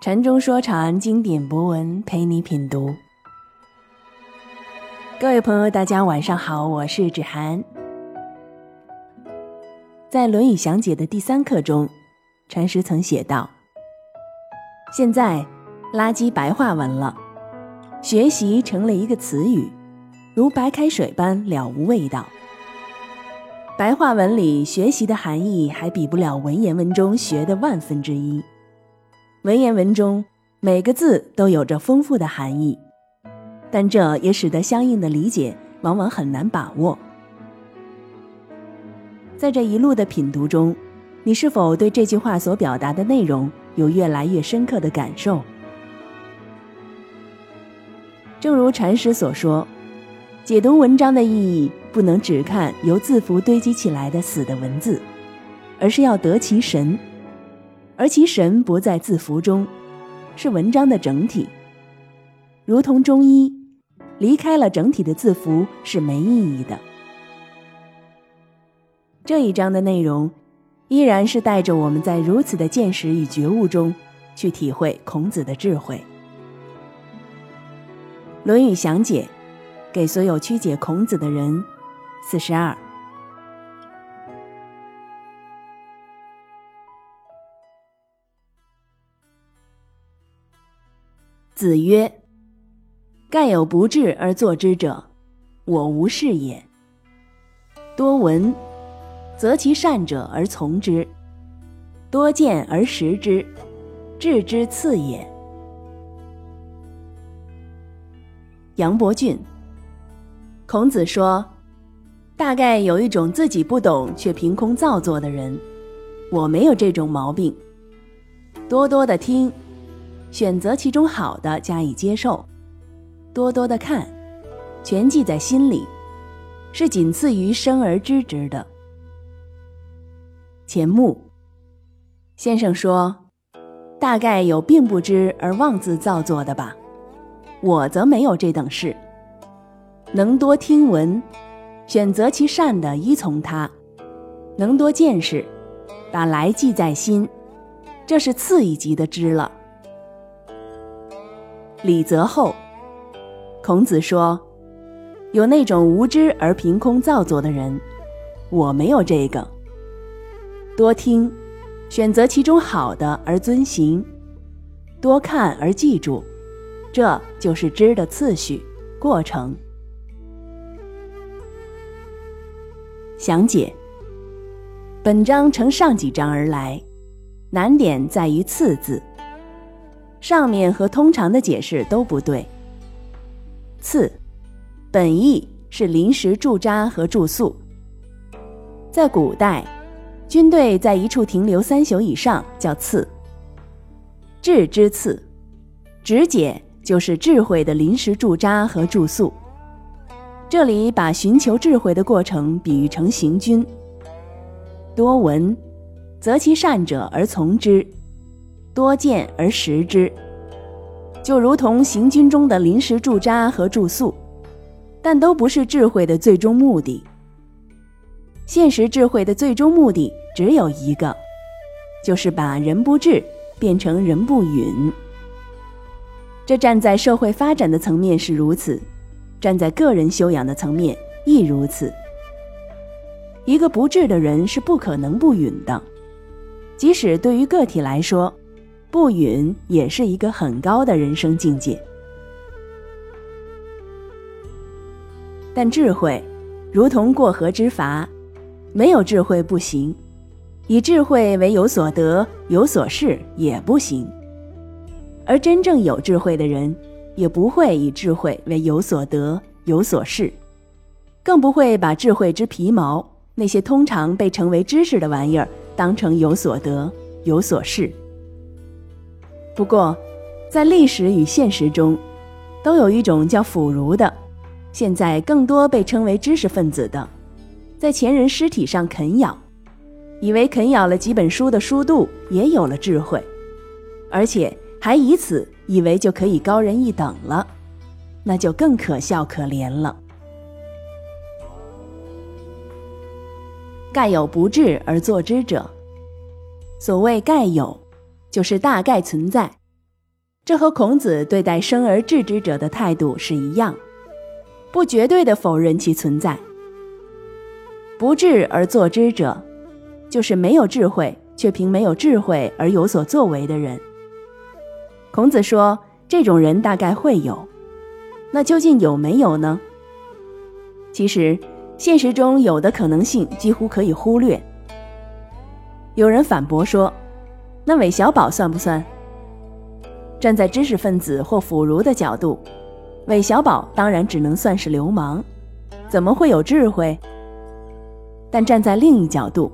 禅中说禅，经典博文陪你品读。各位朋友，大家晚上好，我是芷涵。在《论语详解》的第三课中，禅师曾写道：“现在垃圾白话文了，学习成了一个词语，如白开水般了无味道。白话文里学习的含义还比不了文言文中学的万分之一。”文言文中每个字都有着丰富的含义，但这也使得相应的理解往往很难把握。在这一路的品读中，你是否对这句话所表达的内容有越来越深刻的感受？正如禅师所说，解读文章的意义不能只看由字符堆积起来的死的文字，而是要得其神。而其神不在字符中，是文章的整体。如同中医，离开了整体的字符是没意义的。这一章的内容，依然是带着我们在如此的见识与觉悟中，去体会孔子的智慧。《论语详解》，给所有曲解孔子的人，四十二。子曰：“盖有不智而作之者，我无是也。多闻，则其善者而从之；多见而识之，智之次也。”杨伯峻。孔子说：“大概有一种自己不懂却凭空造作的人，我没有这种毛病。多多的听。”选择其中好的加以接受，多多的看，全记在心里，是仅次于生而知之的。钱穆先生说：“大概有并不知而妄自造作的吧，我则没有这等事。能多听闻，选择其善的依从他，能多见识，把来记在心，这是次一级的知了。”李泽厚，孔子说：“有那种无知而凭空造作的人，我没有这个。多听，选择其中好的而遵行；多看而记住，这就是知的次序过程。”详解：本章承上几章而来，难点在于“次”字。上面和通常的解释都不对。次，本意是临时驻扎和住宿。在古代，军队在一处停留三宿以上叫次。智之次，直解就是智慧的临时驻扎和住宿。这里把寻求智慧的过程比喻成行军。多闻，择其善者而从之。多见而识之，就如同行军中的临时驻扎和住宿，但都不是智慧的最终目的。现实智慧的最终目的只有一个，就是把人不智变成人不允。这站在社会发展的层面是如此，站在个人修养的层面亦如此。一个不智的人是不可能不允的，即使对于个体来说。不允也是一个很高的人生境界，但智慧如同过河之筏，没有智慧不行，以智慧为有所得、有所事也不行。而真正有智慧的人，也不会以智慧为有所得、有所事，更不会把智慧之皮毛那些通常被称为知识的玩意儿当成有所得、有所事。不过，在历史与现实中，都有一种叫腐儒的，现在更多被称为知识分子的，在前人尸体上啃咬，以为啃咬了几本书的书度也有了智慧，而且还以此以为就可以高人一等了，那就更可笑可怜了。盖有不治而作之者。所谓盖有，就是大概存在。这和孔子对待生而治之者的态度是一样，不绝对的否认其存在。不智而作之者，就是没有智慧却凭没有智慧而有所作为的人。孔子说，这种人大概会有，那究竟有没有呢？其实，现实中有的可能性几乎可以忽略。有人反驳说，那韦小宝算不算？站在知识分子或腐儒的角度，韦小宝当然只能算是流氓，怎么会有智慧？但站在另一角度，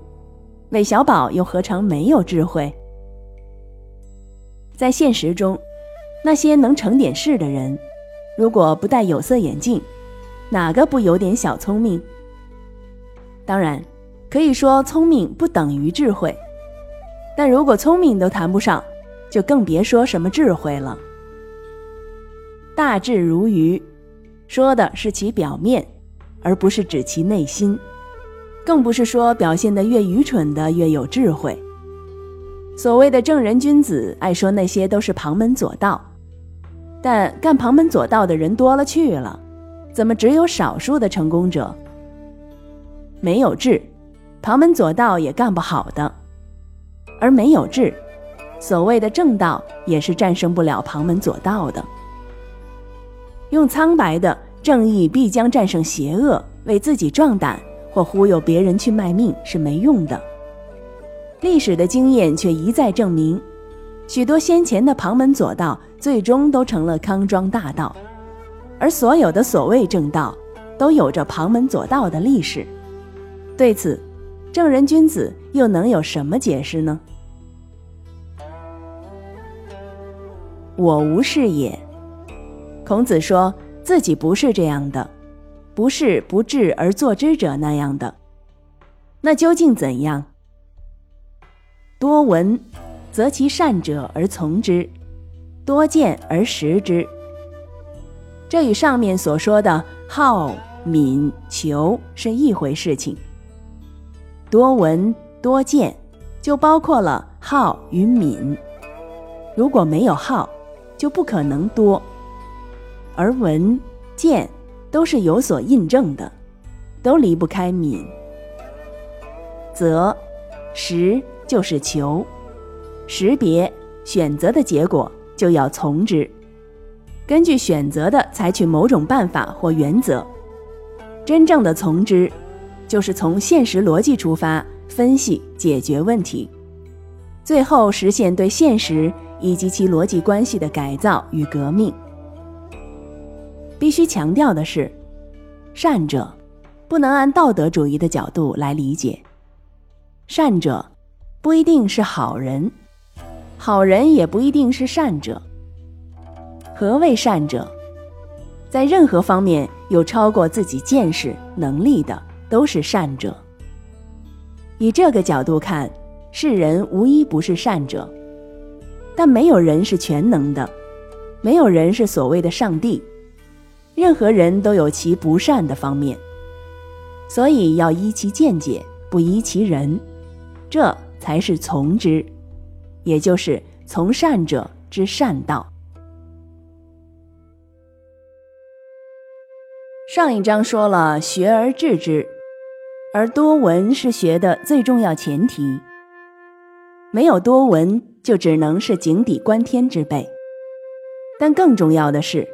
韦小宝又何尝没有智慧？在现实中，那些能成点事的人，如果不戴有色眼镜，哪个不有点小聪明？当然，可以说聪明不等于智慧，但如果聪明都谈不上。就更别说什么智慧了。大智如愚，说的是其表面，而不是指其内心，更不是说表现得越愚蠢的越有智慧。所谓的正人君子，爱说那些都是旁门左道，但干旁门左道的人多了去了，怎么只有少数的成功者？没有志，旁门左道也干不好的，而没有志。所谓的正道也是战胜不了旁门左道的。用苍白的正义必将战胜邪恶为自己壮胆或忽悠别人去卖命是没用的。历史的经验却一再证明，许多先前的旁门左道最终都成了康庄大道，而所有的所谓正道都有着旁门左道的历史。对此，正人君子又能有什么解释呢？我无是也。孔子说自己不是这样的，不是不智而作之者那样的。那究竟怎样？多闻，则其善者而从之；多见而识之。这与上面所说的好、敏、求是一回事情。多闻多见，就包括了好与敏。如果没有好，就不可能多，而闻、见都是有所印证的，都离不开敏。则识就是求，识别选择的结果就要从之，根据选择的采取某种办法或原则。真正的从之，就是从现实逻辑出发分析解决问题，最后实现对现实。以及其逻辑关系的改造与革命。必须强调的是，善者不能按道德主义的角度来理解。善者不一定是好人，好人也不一定是善者。何谓善者？在任何方面有超过自己见识能力的，都是善者。以这个角度看，世人无一不是善者。但没有人是全能的，没有人是所谓的上帝，任何人都有其不善的方面，所以要依其见解，不依其人，这才是从之，也就是从善者之善道。上一章说了学而治之，而多闻是学的最重要前提，没有多闻。就只能是井底观天之辈，但更重要的是，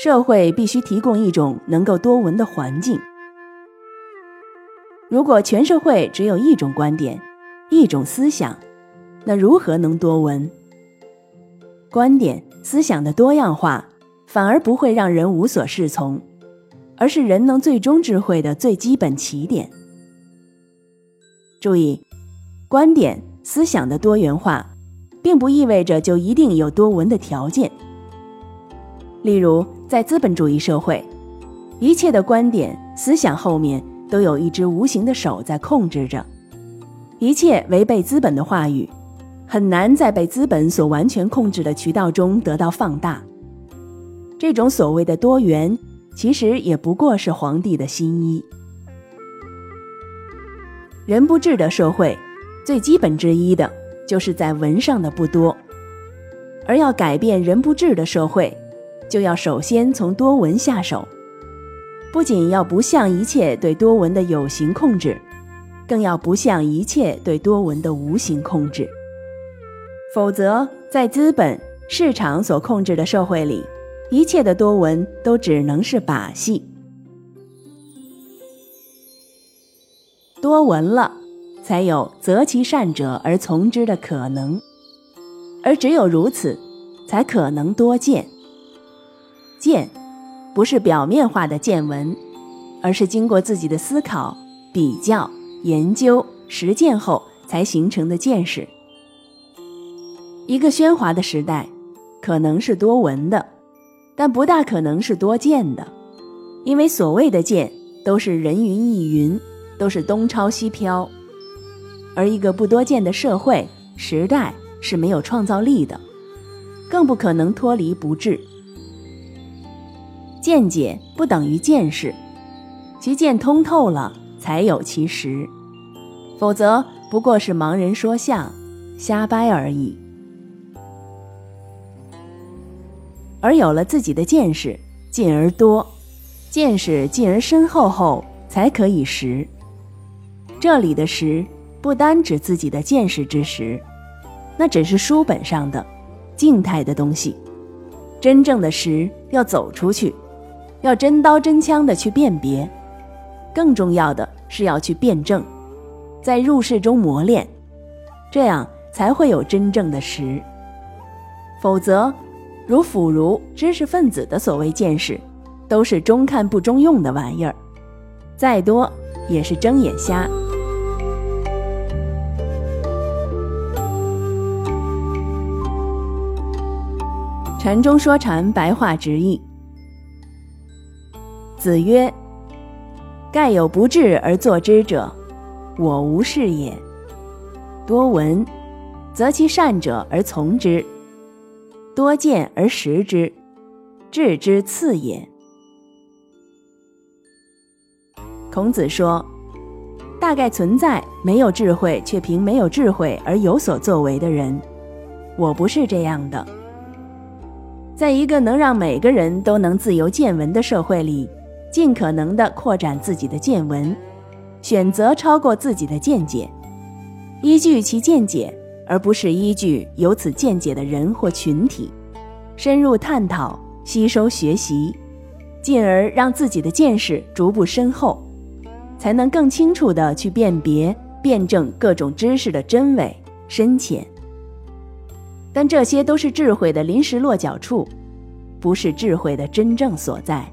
社会必须提供一种能够多闻的环境。如果全社会只有一种观点、一种思想，那如何能多闻？观点、思想的多样化，反而不会让人无所适从，而是人能最终智慧的最基本起点。注意，观点、思想的多元化。并不意味着就一定有多闻的条件。例如，在资本主义社会，一切的观点、思想后面都有一只无形的手在控制着，一切违背资本的话语，很难在被资本所完全控制的渠道中得到放大。这种所谓的多元，其实也不过是皇帝的新衣。人不治的社会，最基本之一的就是在文上的不多。而要改变人不治的社会，就要首先从多文下手。不仅要不向一切对多文的有形控制，更要不向一切对多闻的无形控制。否则，在资本市场所控制的社会里，一切的多闻都只能是把戏。多闻了，才有择其善者而从之的可能，而只有如此，才可能多见。见，不是表面化的见闻，而是经过自己的思考、比较、研究、实践后才形成的见识。一个喧哗的时代，可能是多闻的，但不大可能是多见的，因为所谓的见，都是人云亦云，都是东抄西飘。而一个不多见的社会时代是没有创造力的，更不可能脱离不治。见解不等于见识，其见通透了才有其实，否则不过是盲人说相，瞎掰而已。而有了自己的见识，进而多，见识进而深厚后，才可以识。这里的识，不单指自己的见识之识，那只是书本上的静态的东西。真正的识，要走出去，要真刀真枪的去辨别。更重要的是要去辩证，在入世中磨练，这样才会有真正的实。否则。如腐儒知识分子的所谓见识，都是中看不中用的玩意儿，再多也是睁眼瞎。禅中说禅，白话直译。子曰：“盖有不智而作之者，我无是也。多闻，择其善者而从之。”多见而识之，智之次也。孔子说：“大概存在没有智慧却凭没有智慧而有所作为的人，我不是这样的。在一个能让每个人都能自由见闻的社会里，尽可能的扩展自己的见闻，选择超过自己的见解，依据其见解。”而不是依据有此见解的人或群体，深入探讨、吸收学习，进而让自己的见识逐步深厚，才能更清楚地去辨别、辩证各种知识的真伪深浅。但这些都是智慧的临时落脚处，不是智慧的真正所在。